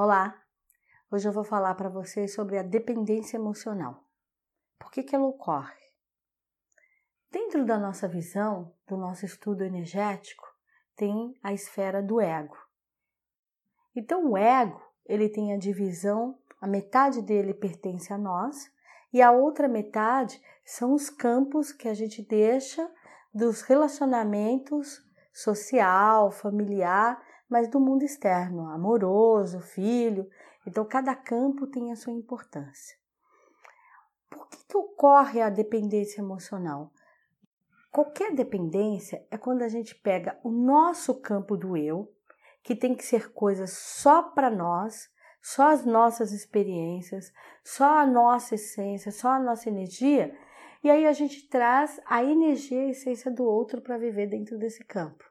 Olá! Hoje eu vou falar para vocês sobre a dependência emocional. Por que, que ela ocorre? Dentro da nossa visão, do nosso estudo energético, tem a esfera do ego. Então, o ego ele tem a divisão, a metade dele pertence a nós e a outra metade são os campos que a gente deixa dos relacionamentos social, familiar mas do mundo externo, amoroso, filho. Então, cada campo tem a sua importância. Por que, que ocorre a dependência emocional? Qualquer dependência é quando a gente pega o nosso campo do eu, que tem que ser coisas só para nós, só as nossas experiências, só a nossa essência, só a nossa energia, e aí a gente traz a energia e a essência do outro para viver dentro desse campo.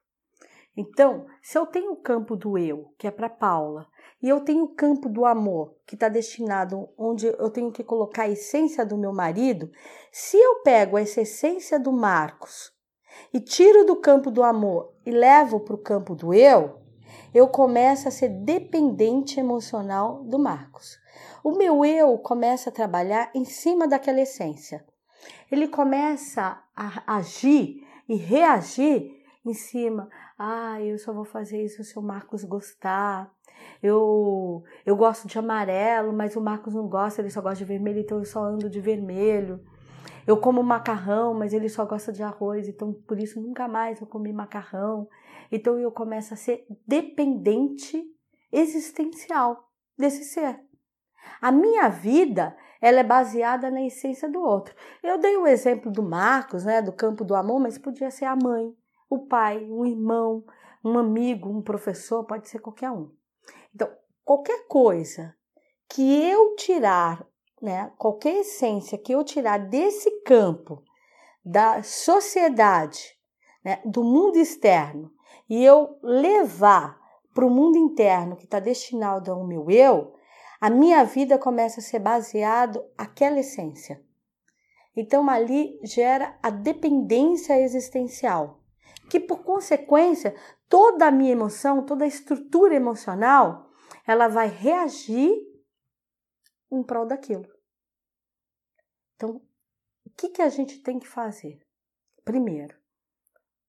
Então, se eu tenho o campo do eu, que é para Paula, e eu tenho o campo do amor, que está destinado onde eu tenho que colocar a essência do meu marido, se eu pego essa essência do Marcos e tiro do campo do amor e levo para o campo do eu, eu começo a ser dependente emocional do Marcos. O meu eu começa a trabalhar em cima daquela essência. Ele começa a agir e reagir em cima. Ah, eu só vou fazer isso se o Marcos gostar. Eu, eu gosto de amarelo, mas o Marcos não gosta, ele só gosta de vermelho, então eu só ando de vermelho. Eu como macarrão, mas ele só gosta de arroz, então por isso nunca mais eu comi macarrão. Então eu começo a ser dependente existencial desse ser. A minha vida, ela é baseada na essência do outro. Eu dei o exemplo do Marcos, né, do campo do amor, mas podia ser a mãe, o pai, um irmão, um amigo, um professor, pode ser qualquer um. Então, qualquer coisa que eu tirar, né, qualquer essência que eu tirar desse campo da sociedade, né, do mundo externo, e eu levar para o mundo interno que está destinado ao meu eu, a minha vida começa a ser baseado aquela essência. Então ali gera a dependência existencial que por consequência toda a minha emoção, toda a estrutura emocional, ela vai reagir em prol daquilo. Então, o que, que a gente tem que fazer? Primeiro,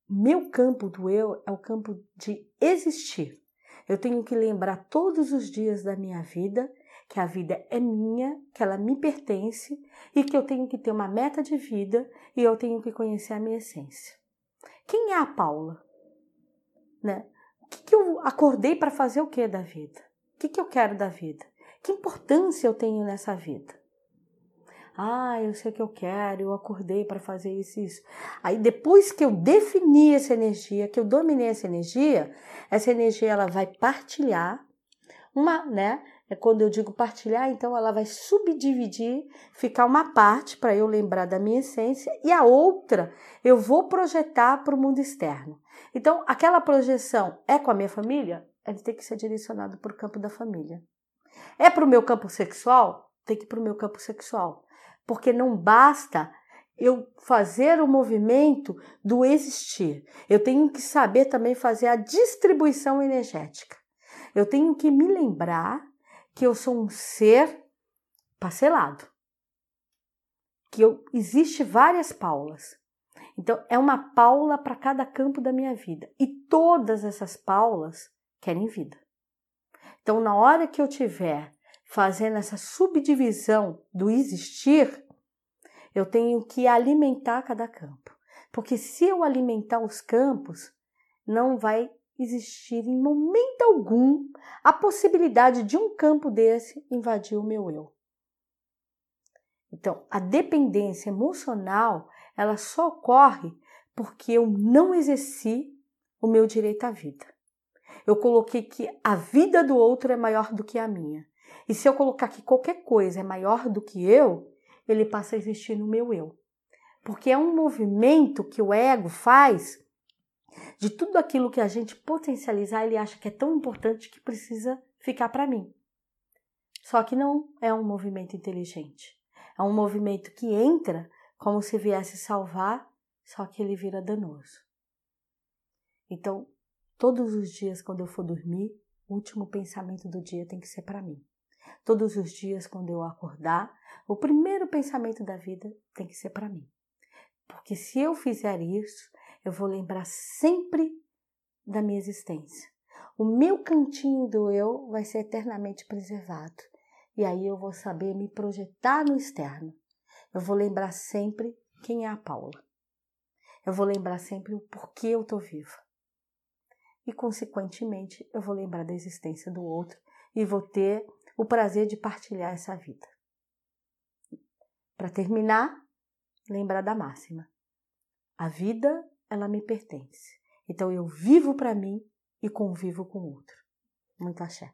meu campo do eu é o campo de existir. Eu tenho que lembrar todos os dias da minha vida que a vida é minha, que ela me pertence e que eu tenho que ter uma meta de vida e eu tenho que conhecer a minha essência. Quem é a Paula? Né? O que, que eu acordei para fazer o que da vida? O que, que eu quero da vida? Que importância eu tenho nessa vida? Ah, eu sei o que eu quero, eu acordei para fazer isso e isso. Aí depois que eu defini essa energia, que eu dominei essa energia, essa energia ela vai partilhar uma, né? É quando eu digo partilhar, então ela vai subdividir, ficar uma parte para eu lembrar da minha essência e a outra eu vou projetar para o mundo externo. Então, aquela projeção é com a minha família? Ele tem que ser direcionado para o campo da família. É para o meu campo sexual? Tem que ir para o meu campo sexual. Porque não basta eu fazer o movimento do existir. Eu tenho que saber também fazer a distribuição energética. Eu tenho que me lembrar que eu sou um ser parcelado. Que eu, existe várias Paulas. Então, é uma Paula para cada campo da minha vida. E todas essas Paulas querem vida. Então, na hora que eu tiver fazendo essa subdivisão do existir, eu tenho que alimentar cada campo. Porque se eu alimentar os campos, não vai existir em momento algum a possibilidade de um campo desse invadir o meu eu. Então, a dependência emocional, ela só ocorre porque eu não exerci o meu direito à vida. Eu coloquei que a vida do outro é maior do que a minha. E se eu colocar que qualquer coisa é maior do que eu, ele passa a existir no meu eu. Porque é um movimento que o ego faz de tudo aquilo que a gente potencializar, ele acha que é tão importante que precisa ficar para mim. Só que não é um movimento inteligente. É um movimento que entra como se viesse salvar, só que ele vira danoso. Então, todos os dias quando eu for dormir, o último pensamento do dia tem que ser para mim. Todos os dias, quando eu acordar, o primeiro pensamento da vida tem que ser para mim. Porque se eu fizer isso, eu vou lembrar sempre da minha existência. O meu cantinho do eu vai ser eternamente preservado. E aí eu vou saber me projetar no externo. Eu vou lembrar sempre quem é a Paula. Eu vou lembrar sempre o porquê eu estou viva. E, consequentemente, eu vou lembrar da existência do outro e vou ter o prazer de partilhar essa vida. Para terminar, lembrar da máxima. A vida, ela me pertence. Então eu vivo para mim e convivo com o outro. Muito axé.